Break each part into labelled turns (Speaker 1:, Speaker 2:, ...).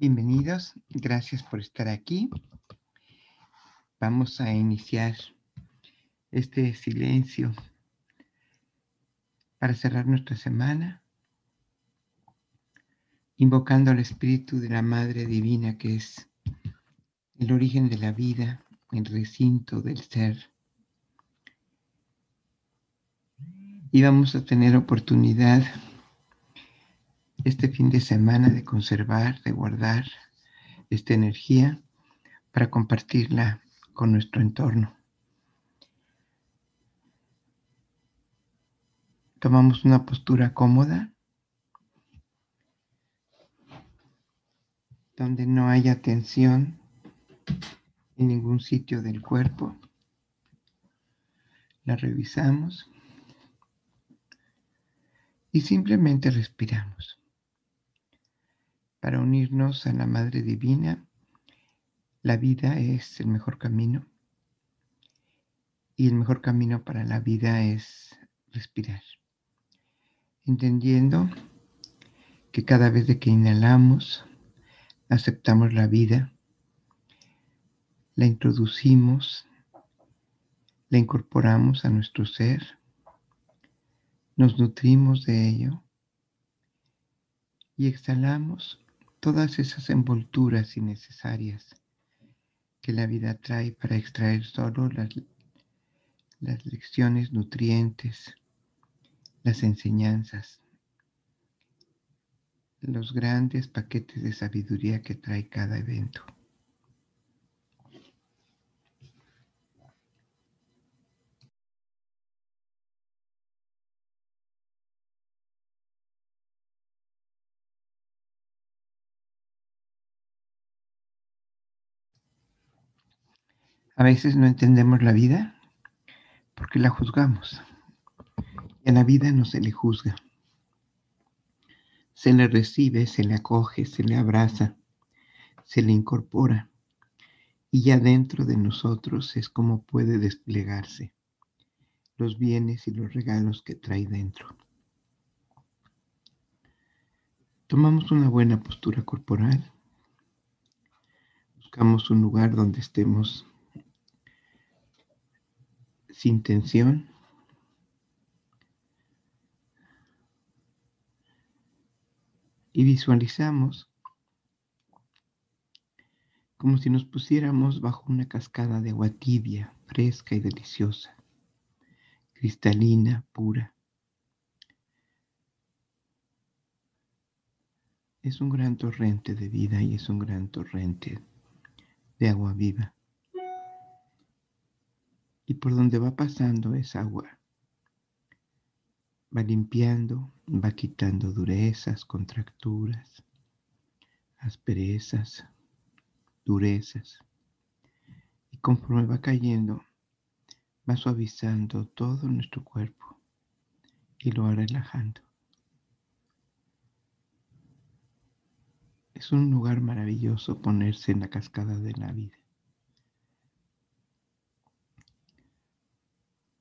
Speaker 1: Bienvenidos, gracias por estar aquí. Vamos a iniciar este silencio para cerrar nuestra semana, invocando al Espíritu de la Madre Divina que es el origen de la vida, el recinto del ser. Y vamos a tener oportunidad este fin de semana de conservar, de guardar esta energía para compartirla con nuestro entorno. Tomamos una postura cómoda donde no haya tensión en ningún sitio del cuerpo. La revisamos y simplemente respiramos para unirnos a la Madre Divina. La vida es el mejor camino y el mejor camino para la vida es respirar, entendiendo que cada vez que inhalamos, aceptamos la vida, la introducimos, la incorporamos a nuestro ser, nos nutrimos de ello y exhalamos todas esas envolturas innecesarias que la vida trae para extraer solo las, las lecciones nutrientes, las enseñanzas, los grandes paquetes de sabiduría que trae cada evento. A veces no entendemos la vida porque la juzgamos. Y a la vida no se le juzga. Se le recibe, se le acoge, se le abraza, se le incorpora. Y ya dentro de nosotros es como puede desplegarse los bienes y los regalos que trae dentro. Tomamos una buena postura corporal. Buscamos un lugar donde estemos sin tensión. Y visualizamos como si nos pusiéramos bajo una cascada de agua tibia, fresca y deliciosa, cristalina, pura. Es un gran torrente de vida y es un gran torrente de agua viva y por donde va pasando esa agua. Va limpiando, va quitando durezas, contracturas, asperezas, durezas. Y conforme va cayendo, va suavizando todo nuestro cuerpo y lo va relajando. Es un lugar maravilloso ponerse en la cascada de la vida.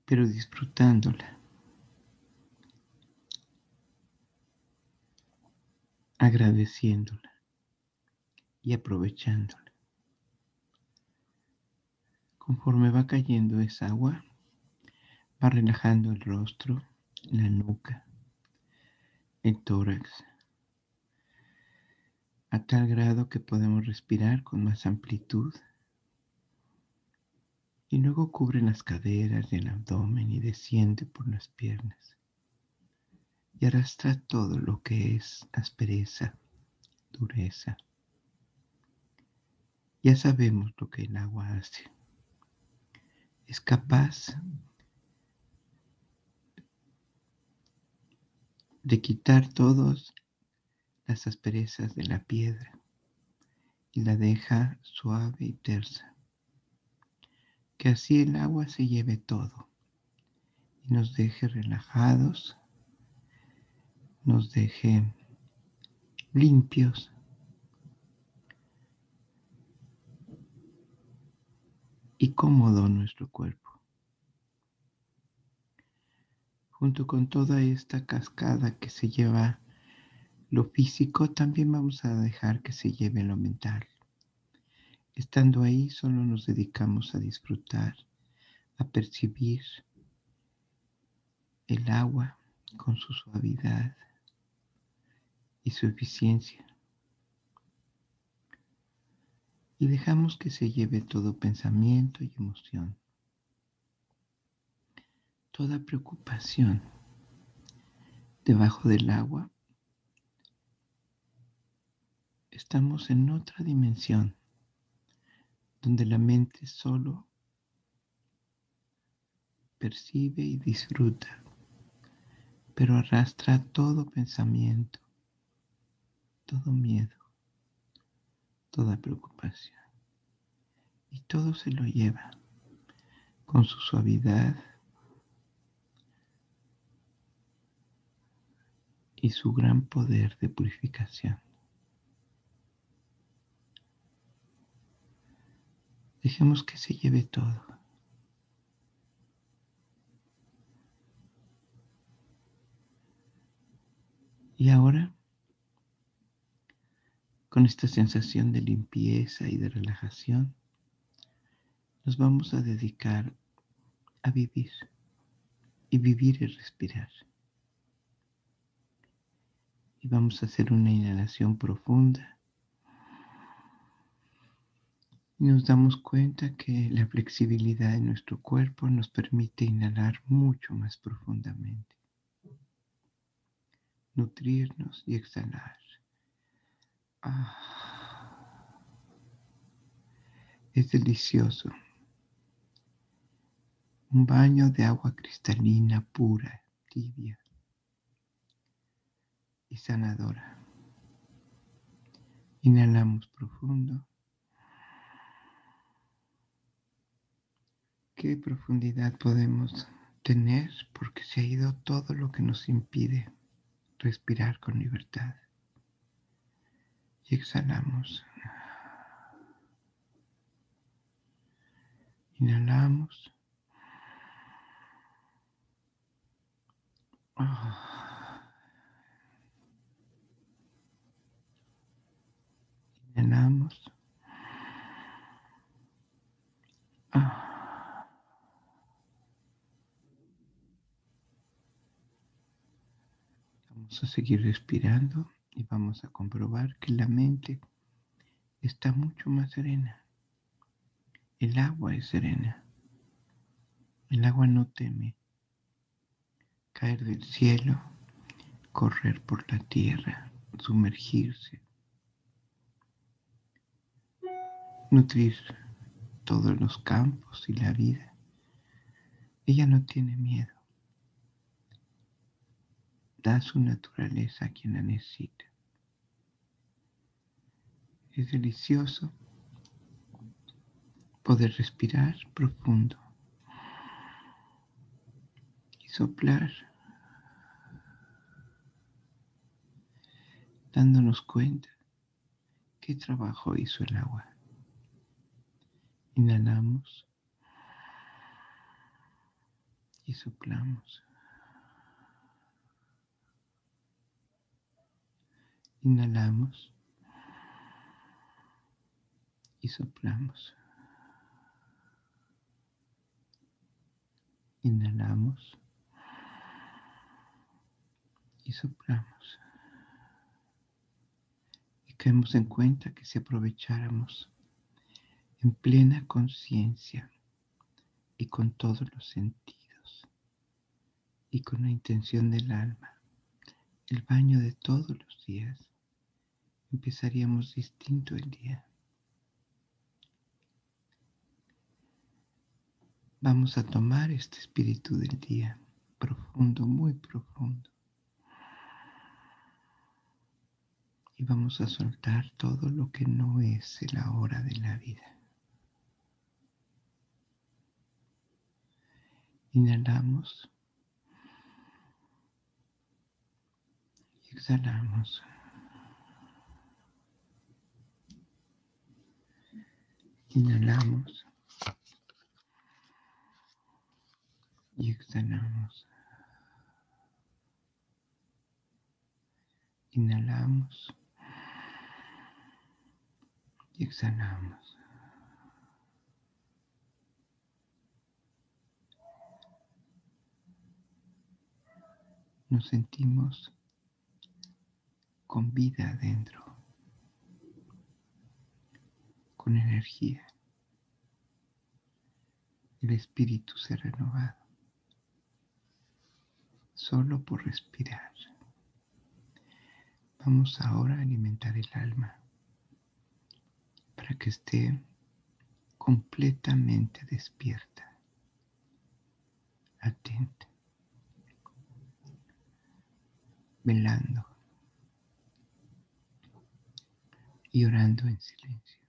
Speaker 1: Pero disfrutándola, agradeciéndola y aprovechándola. Conforme va cayendo esa agua, va relajando el rostro, la nuca, el tórax, a tal grado que podemos respirar con más amplitud y luego cubre las caderas y el abdomen y desciende por las piernas y arrastra todo lo que es aspereza, dureza. Ya sabemos lo que el agua hace. Es capaz de quitar todas las asperezas de la piedra y la deja suave y tersa que así el agua se lleve todo y nos deje relajados, nos deje limpios. y cómodo nuestro cuerpo. Junto con toda esta cascada que se lleva lo físico, también vamos a dejar que se lleve lo mental. Estando ahí, solo nos dedicamos a disfrutar, a percibir el agua con su suavidad y su eficiencia. Y dejamos que se lleve todo pensamiento y emoción, toda preocupación debajo del agua. Estamos en otra dimensión donde la mente solo percibe y disfruta pero arrastra todo pensamiento, todo miedo, toda preocupación. Y todo se lo lleva con su suavidad y su gran poder de purificación. Dejemos que se lleve todo. Y ahora, con esta sensación de limpieza y de relajación, nos vamos a dedicar a vivir y vivir y respirar. Y vamos a hacer una inhalación profunda. Y nos damos cuenta que la flexibilidad de nuestro cuerpo nos permite inhalar mucho más profundamente nutrirnos y exhalar. Ah. es delicioso. Un baño de agua cristalina, pura, tibia y sanadora. Inhalamos profundo. ¿Qué profundidad podemos tener? Porque se ha ido todo lo que nos impide respirar con libertad. Y exhalamos. Inhalamos. Inhalamos. Vamos a seguir respirando y vamos a comprobar que la mente está mucho más serena. El agua es serena. El agua no teme caer del cielo, correr por la tierra, sumergirse, nutrir todos los campos y la vida. Ella no tiene miedo da su naturaleza a quien la necesita. Es delicioso poder respirar profundo y soplar, dándonos cuenta qué trabajo hizo el agua. Inhalamos y soplamos. Inhalamos y soplamos. Inhalamos y soplamos. Y caemos en cuenta que si aprovecháramos en plena conciencia y con todos los sentidos y con la intención del alma, el baño de todos los días, empezaríamos distinto el día. Vamos a tomar este espíritu del día, profundo, muy profundo. Y vamos a soltar todo lo que no es la hora de la vida. Inhalamos y exhalamos. Inhalamos y exhalamos. Inhalamos y exhalamos. Nos sentimos con vida adentro, con energía. El espíritu se ha renovado solo por respirar. Vamos ahora a alimentar el alma para que esté completamente despierta, atenta, velando y orando en silencio.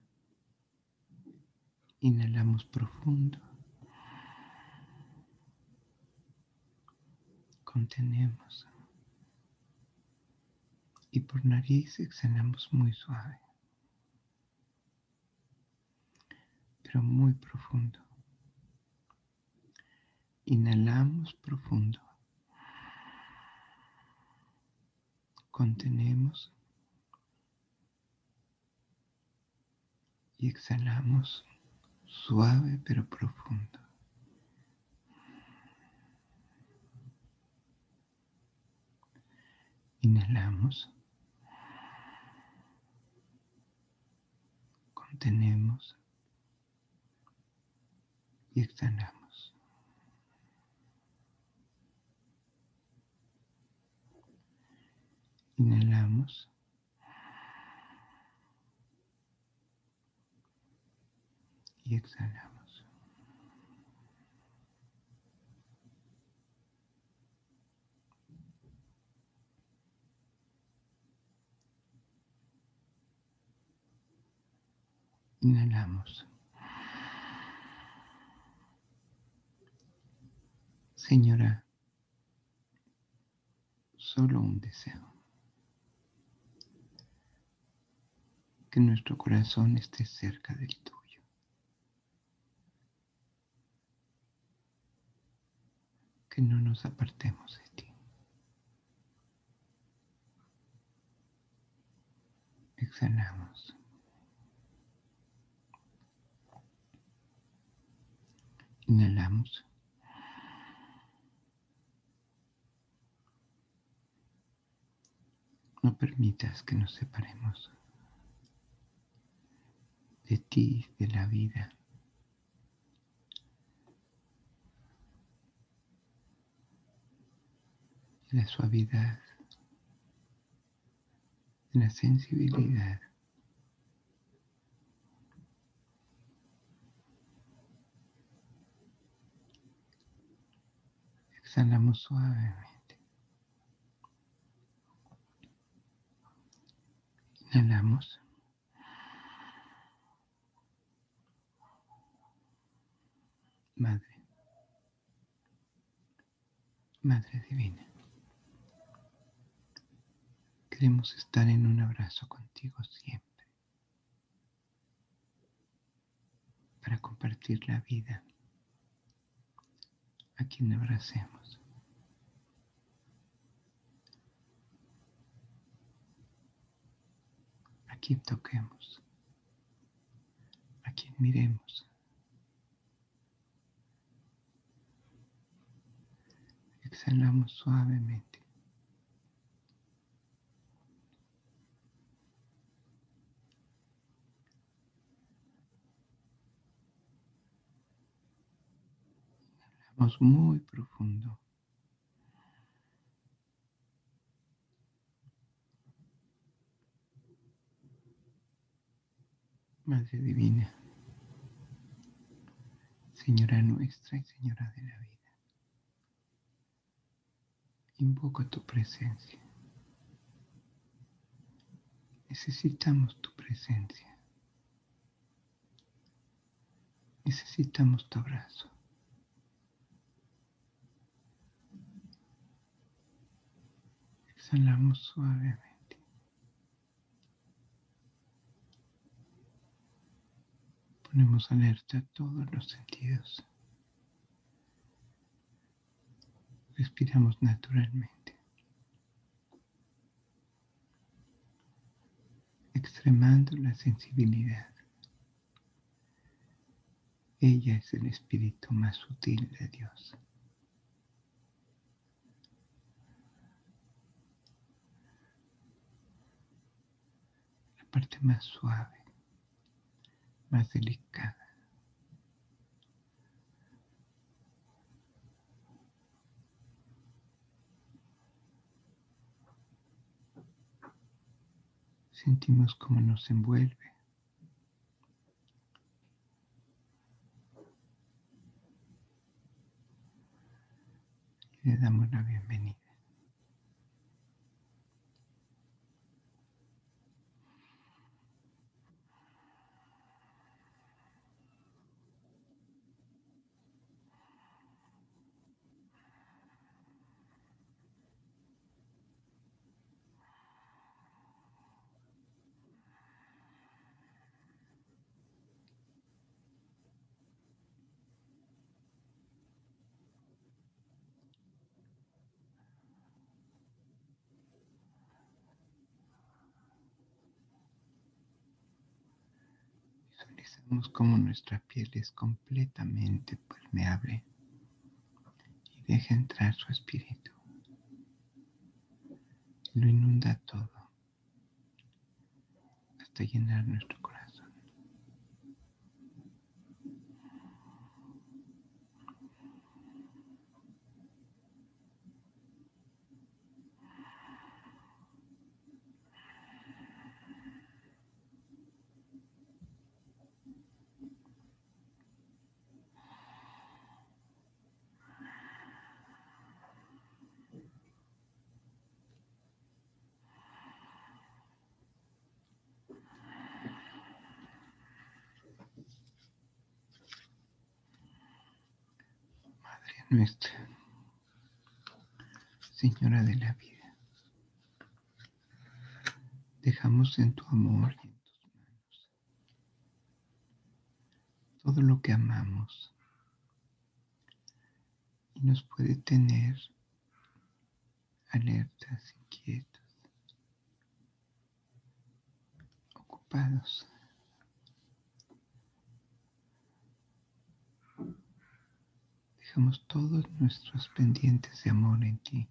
Speaker 1: Inhalamos profundo. Contenemos. Y por nariz exhalamos muy suave. Pero muy profundo. Inhalamos profundo. Contenemos. y exhalamos suave pero profundo. Inhalamos. Contenemos y exhalamos. Inhalamos. Y exhalamos. Inhalamos. Señora, solo un deseo. Que nuestro corazón esté cerca del tuyo. Que no nos apartemos de ti. Exhalamos. Inhalamos. No permitas que nos separemos de ti, de la vida. La suavidad, la sensibilidad. Exhalamos suavemente. Inhalamos. Madre. Madre Divina. Queremos estar en un abrazo contigo siempre para compartir la vida a quien abracemos. A quien toquemos, a quien miremos. Exhalamos suavemente. Muy profundo. Madre Divina, Señora nuestra y Señora de la vida, invoco tu presencia. Necesitamos tu presencia. Necesitamos tu abrazo. Exhalamos suavemente. Ponemos alerta a todos los sentidos. Respiramos naturalmente. extremando la sensibilidad. Ella es el espíritu más sutil de Dios. Parte más suave, más delicada. Sentimos cómo nos envuelve. le damos la bienvenida. Visualizamos como nuestra piel es completamente permeable y deja entrar su espíritu. Lo inunda todo hasta llenar nuestro corazón. Nuestra Señora de la vida. Dejamos en tu amor y en tus manos todo lo que amamos y nos puede tener alertas, inquietos, ocupados. Dejamos todos nuestros pendientes de amor en ti.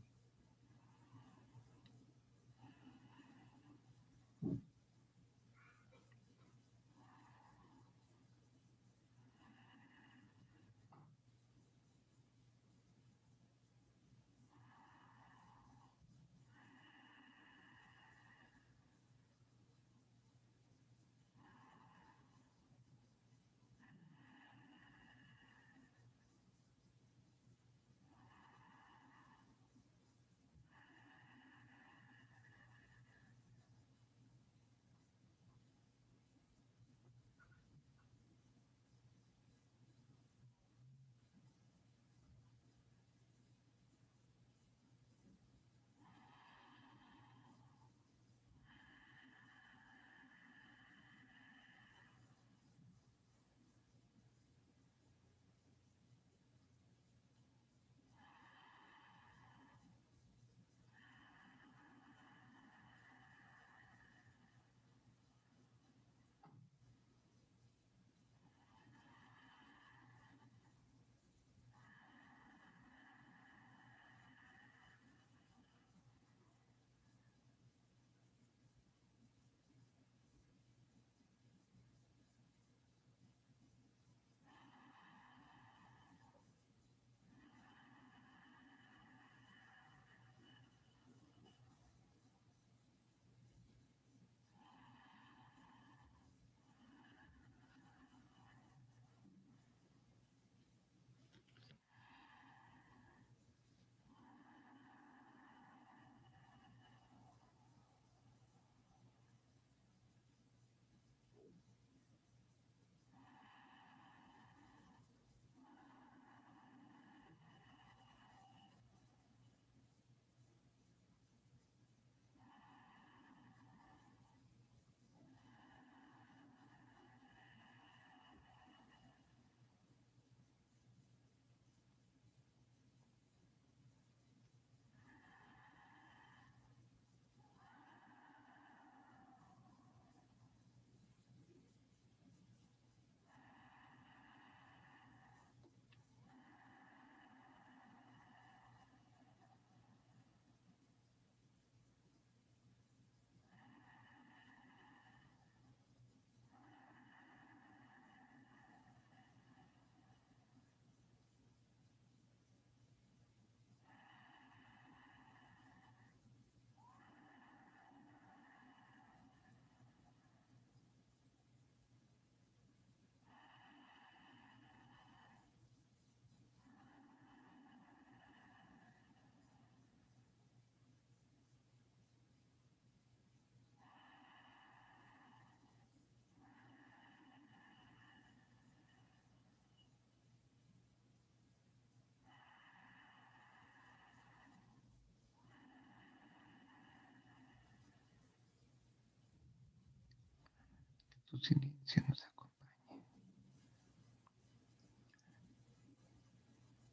Speaker 1: Tu silencio nos acompañe.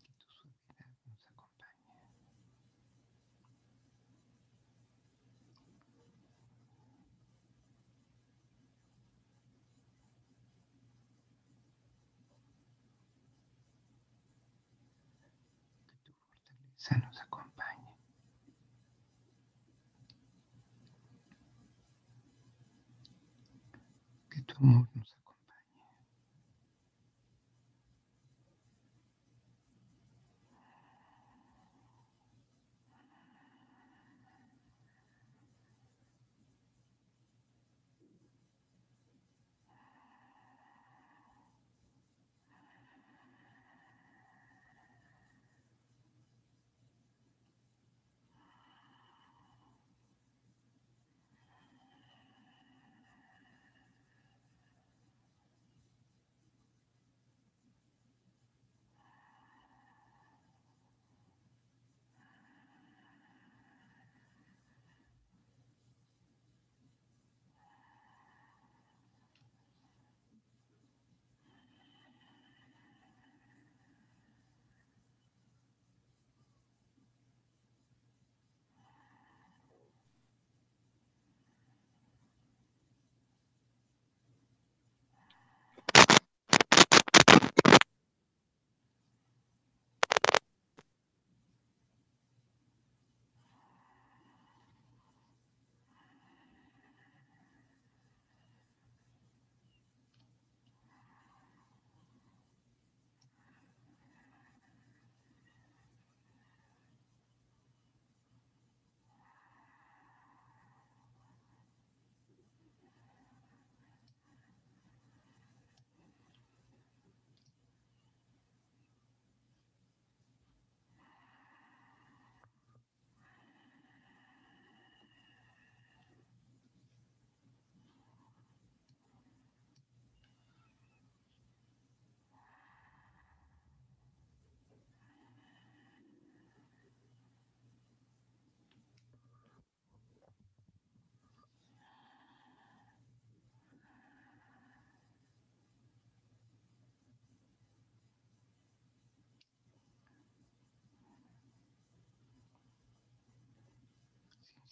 Speaker 1: Que tu suavidad nos acompañe. Que tu fortaleza nos acompañe. Que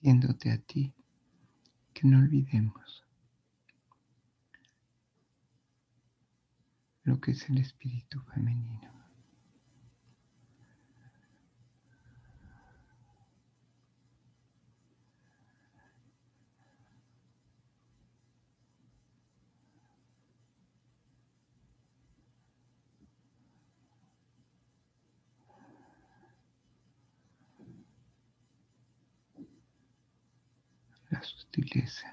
Speaker 1: Sintiéndote a ti, que no olvidemos lo que es el espíritu femenino. La sutileza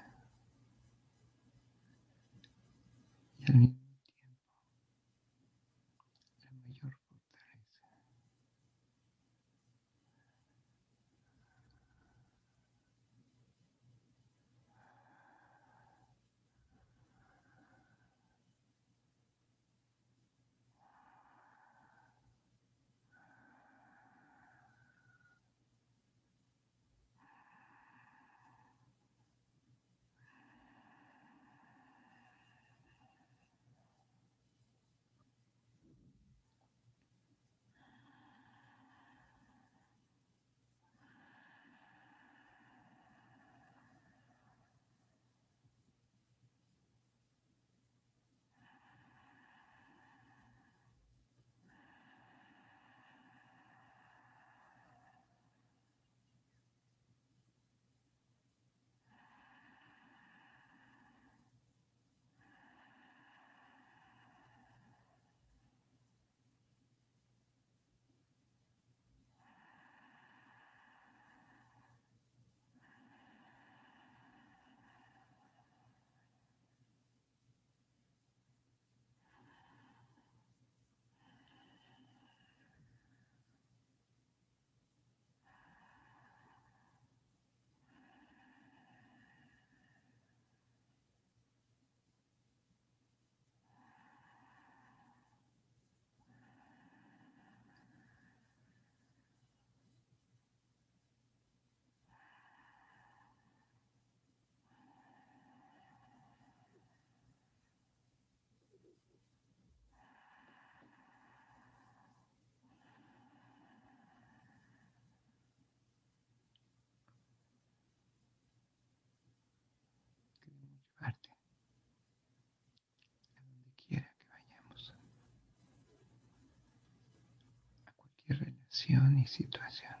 Speaker 1: y situación.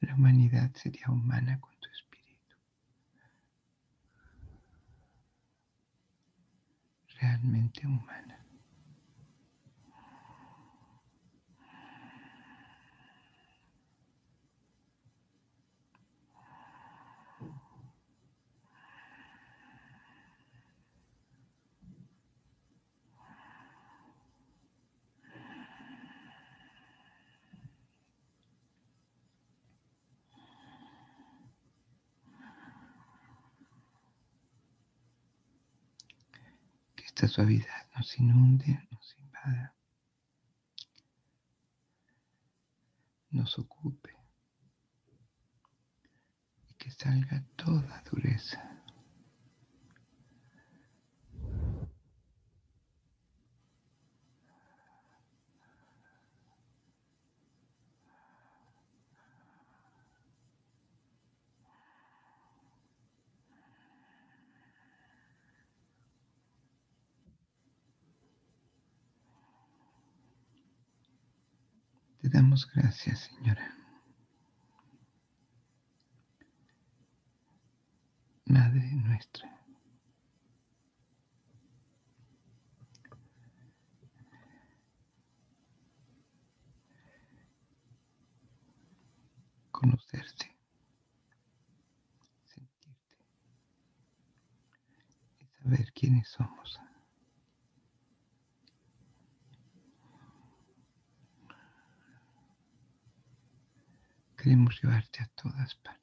Speaker 1: La humanidad sería humana con tu espíritu. Realmente humana. esta suavidad nos inunde, nos invada, nos ocupe y que salga toda dureza. Gracias, Señora. Madre nuestra. Conocerte, sentirte y saber quiénes somos. Queremos llevarte a todas partes.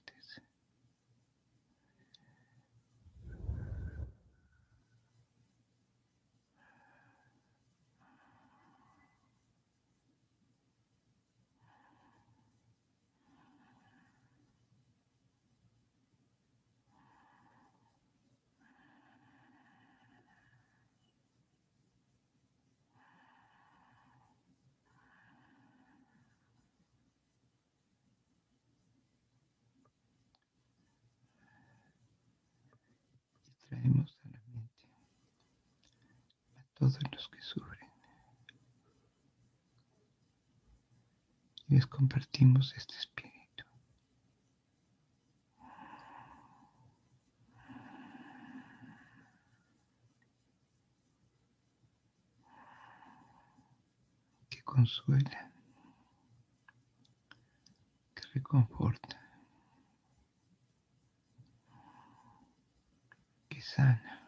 Speaker 1: traemos a la mente a todos los que sufren. Y les compartimos este espíritu. que consuela, que reconforta. sana.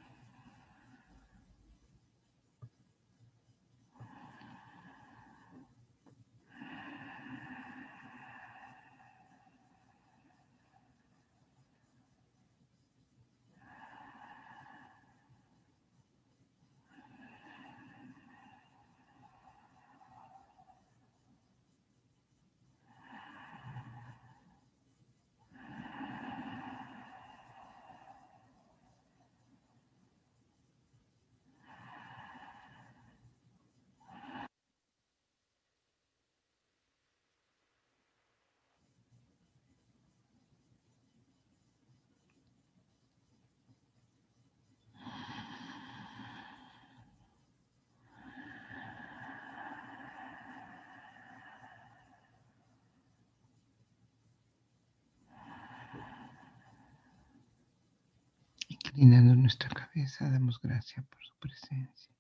Speaker 1: Inclinando nuestra cabeza, damos gracias por su presencia.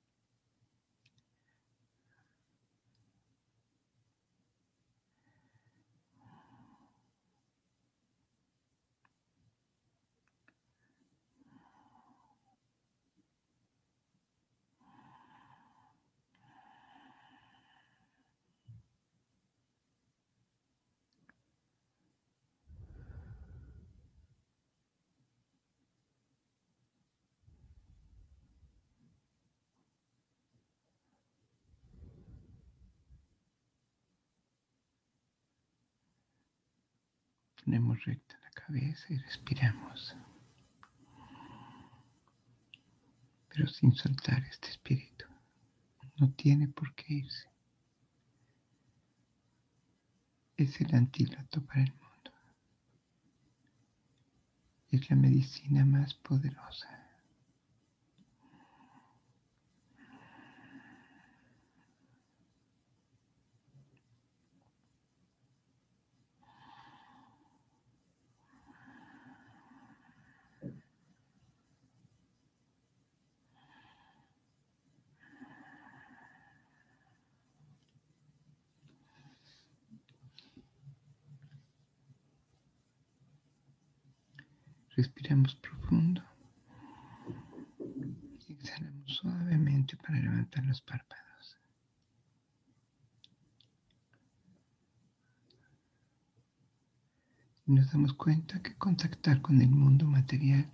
Speaker 1: Ponemos recta la cabeza y respiramos. Pero sin soltar este espíritu. No tiene por qué irse. Es el antídoto para el mundo. es la medicina más poderosa. Respiramos profundo. Exhalamos suavemente para levantar los párpados. Y nos damos cuenta que contactar con el mundo material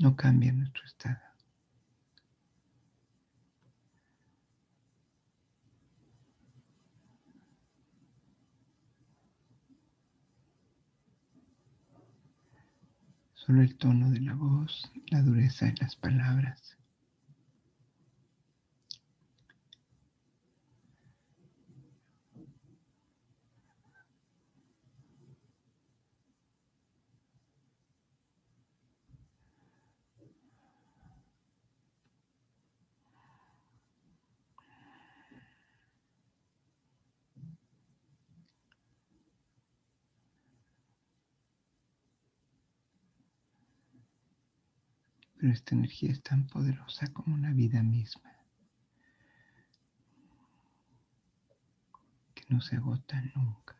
Speaker 1: no cambia nuestro estado. Solo el tono de la voz, la dureza de las palabras. Pero esta energía es tan poderosa como una vida misma, que no se agota nunca.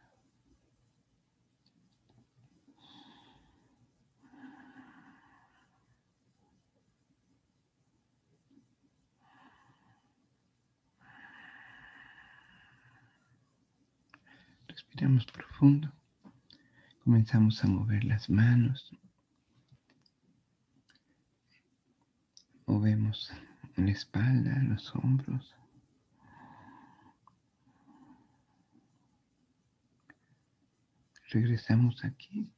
Speaker 1: Respiramos profundo. Comenzamos a mover las manos, Movemos la espalda, los hombros. Regresamos aquí.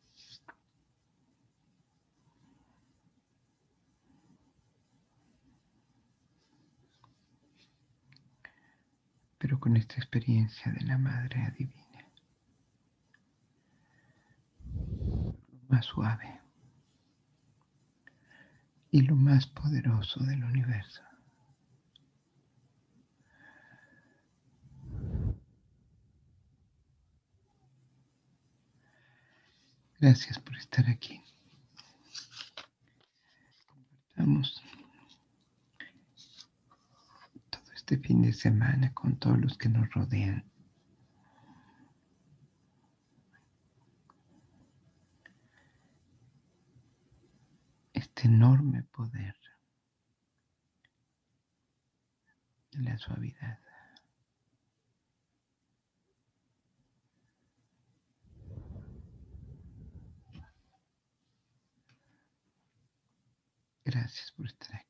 Speaker 1: Pero con esta experiencia de la Madre Adivina. Más suave y lo más poderoso del universo. Gracias por estar aquí. Compartamos todo este fin de semana con todos los que nos rodean. Este enorme poder de la suavidad. Gracias por estar aquí.